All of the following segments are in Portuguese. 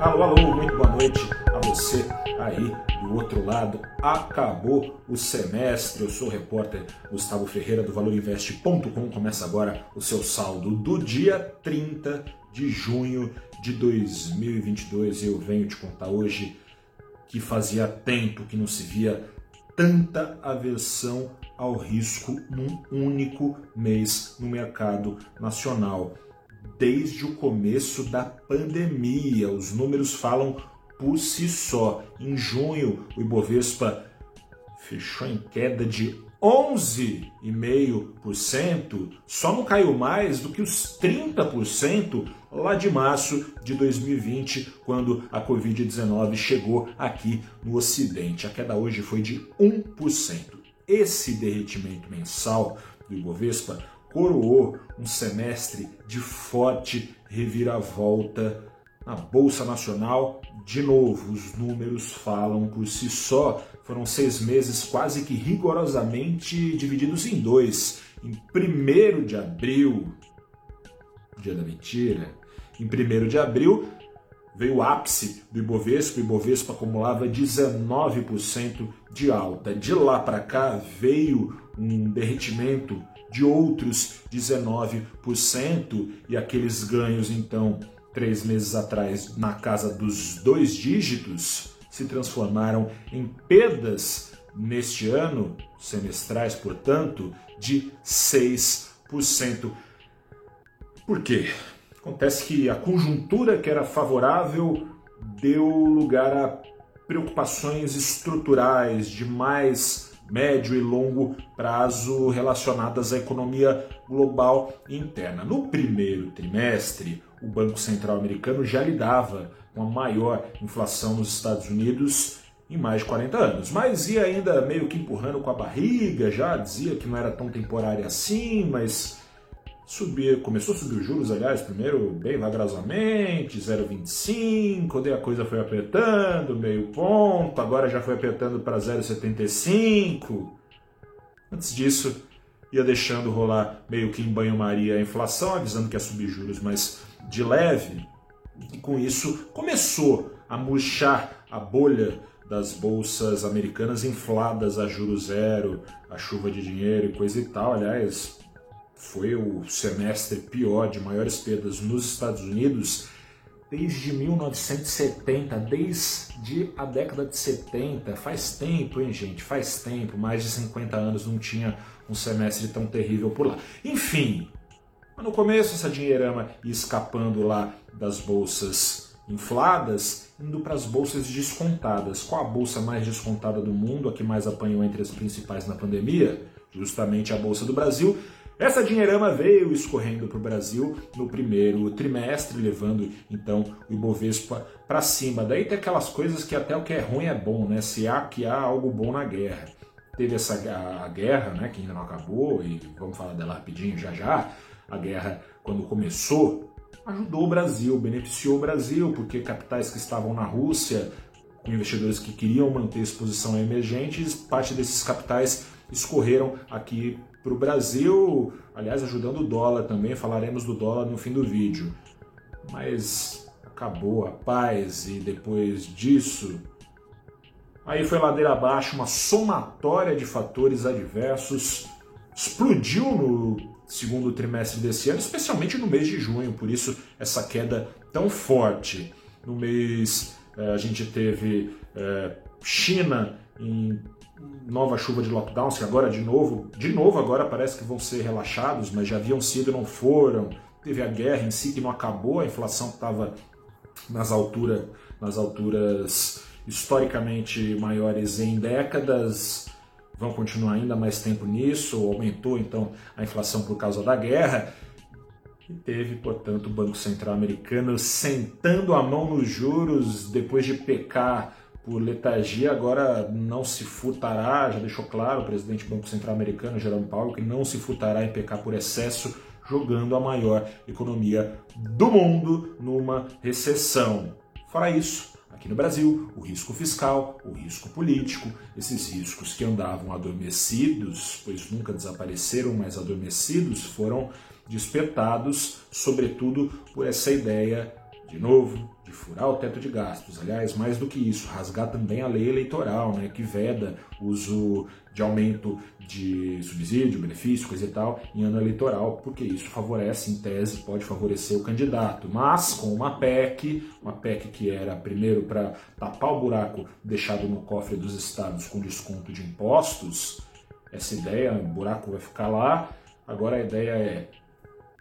Alô, alô, muito boa noite a você aí do outro lado. Acabou o semestre. Eu sou o repórter Gustavo Ferreira do ValorInvest.com. Começa agora o seu saldo do dia 30 de junho de 2022. Eu venho te contar hoje que fazia tempo que não se via tanta aversão ao risco num único mês no mercado nacional desde o começo da pandemia. Os números falam por si só. Em junho, o Ibovespa fechou em queda de 11,5%, só não caiu mais do que os 30% lá de março de 2020, quando a Covid-19 chegou aqui no Ocidente. A queda hoje foi de 1%. Esse derretimento mensal do Ibovespa coroou um semestre de forte reviravolta na Bolsa Nacional. De novo, os números falam por si só. Foram seis meses quase que rigorosamente divididos em dois. Em 1 de abril, dia da mentira, em 1 de abril veio o ápice do Ibovespa, o Ibovespa acumulava 19% de alta. De lá para cá veio um derretimento de outros 19%, e aqueles ganhos, então, três meses atrás, na casa dos dois dígitos, se transformaram em perdas neste ano, semestrais, portanto, de 6%. Por quê? Acontece que a conjuntura que era favorável deu lugar a preocupações estruturais de mais médio e longo prazo relacionadas à economia global interna. No primeiro trimestre, o Banco Central americano já lidava com a maior inflação nos Estados Unidos em mais de 40 anos, mas ia ainda meio que empurrando com a barriga, já dizia que não era tão temporária assim, mas subir, começou a subir os juros, aliás, primeiro bem vagarosamente, 0,25, daí a coisa foi apertando, meio ponto, agora já foi apertando para 0,75. Antes disso, ia deixando rolar meio que em banho-maria a inflação, avisando que ia subir juros, mas de leve. E com isso começou a murchar a bolha das bolsas americanas infladas a juro zero, a chuva de dinheiro e coisa e tal. Aliás, foi o semestre pior de maiores perdas nos Estados Unidos desde 1970, desde a década de 70. Faz tempo, hein, gente? Faz tempo. Mais de 50 anos não tinha um semestre tão terrível por lá. Enfim, no começo essa dinheirama ia escapando lá das bolsas infladas, indo para as bolsas descontadas. Qual a bolsa mais descontada do mundo, a que mais apanhou entre as principais na pandemia? Justamente a Bolsa do Brasil essa dinheirama veio escorrendo para o Brasil no primeiro trimestre, levando então o Ibovespa para cima. Daí tem aquelas coisas que até o que é ruim é bom, né? Se há que há algo bom na guerra. Teve essa a, guerra, né, que ainda não acabou, e vamos falar dela rapidinho já já. A guerra, quando começou, ajudou o Brasil, beneficiou o Brasil, porque capitais que estavam na Rússia, investidores que queriam manter exposição a emergentes, parte desses capitais escorreram aqui para o Brasil, aliás, ajudando o dólar também, falaremos do dólar no fim do vídeo. Mas acabou a paz e depois disso. Aí foi ladeira abaixo, uma somatória de fatores adversos. Explodiu no segundo trimestre desse ano, especialmente no mês de junho, por isso essa queda tão forte. No mês eh, a gente teve eh, China em nova chuva de lockdowns, que agora de novo, de novo agora parece que vão ser relaxados, mas já haviam sido e não foram. Teve a guerra em si que não acabou, a inflação estava nas alturas, nas alturas historicamente maiores em décadas, vão continuar ainda mais tempo nisso, aumentou então a inflação por causa da guerra. E teve, portanto, o Banco Central americano sentando a mão nos juros depois de pecar por letargia, agora não se furtará, já deixou claro o presidente do Banco Central americano, Jerome Powell, que não se furtará em pecar por excesso, jogando a maior economia do mundo numa recessão. Fora isso, aqui no Brasil, o risco fiscal, o risco político, esses riscos que andavam adormecidos, pois nunca desapareceram, mas adormecidos, foram despertados, sobretudo por essa ideia, de novo, de furar o teto de gastos. Aliás, mais do que isso, rasgar também a lei eleitoral, né, que veda uso de aumento de subsídio, benefício, coisa e tal, em ano eleitoral, porque isso favorece, em tese, pode favorecer o candidato. Mas com uma PEC, uma PEC que era primeiro para tapar o buraco deixado no cofre dos estados com desconto de impostos, essa ideia, o buraco vai ficar lá. Agora a ideia é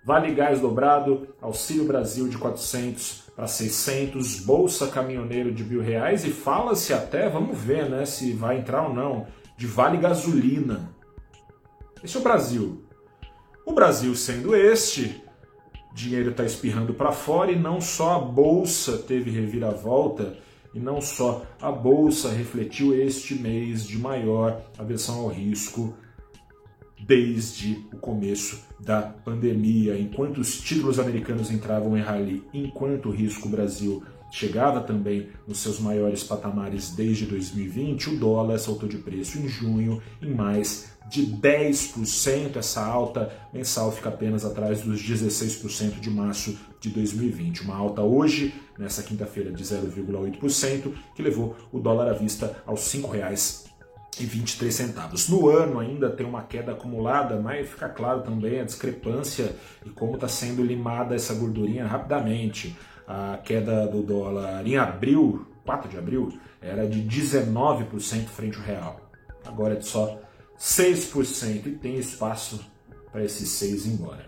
Vale Gás dobrado, Auxílio Brasil de 400 para 600, Bolsa Caminhoneiro de mil reais e fala-se até, vamos ver né, se vai entrar ou não, de Vale Gasolina. Esse é o Brasil. O Brasil sendo este, dinheiro está espirrando para fora e não só a Bolsa teve reviravolta, e não só a Bolsa refletiu este mês de maior aversão ao risco desde o começo da pandemia. Enquanto os títulos americanos entravam em rally, enquanto o risco Brasil chegava também nos seus maiores patamares desde 2020, o dólar saltou de preço em junho em mais de 10%. Essa alta mensal fica apenas atrás dos 16% de março de 2020. Uma alta hoje, nessa quinta-feira, de 0,8%, que levou o dólar à vista aos R$ 5,00 e 23 centavos. No ano ainda tem uma queda acumulada, mas fica claro também a discrepância e como está sendo limada essa gordurinha rapidamente. A queda do dólar em abril, 4 de abril, era de 19% frente ao real. Agora é de só 6% e tem espaço para esses 6 ir embora.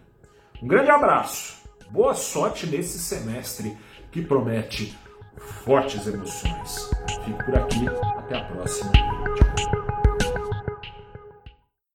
Um grande abraço, boa sorte nesse semestre que promete fortes emoções. Fico por aqui, até a próxima. Tchau.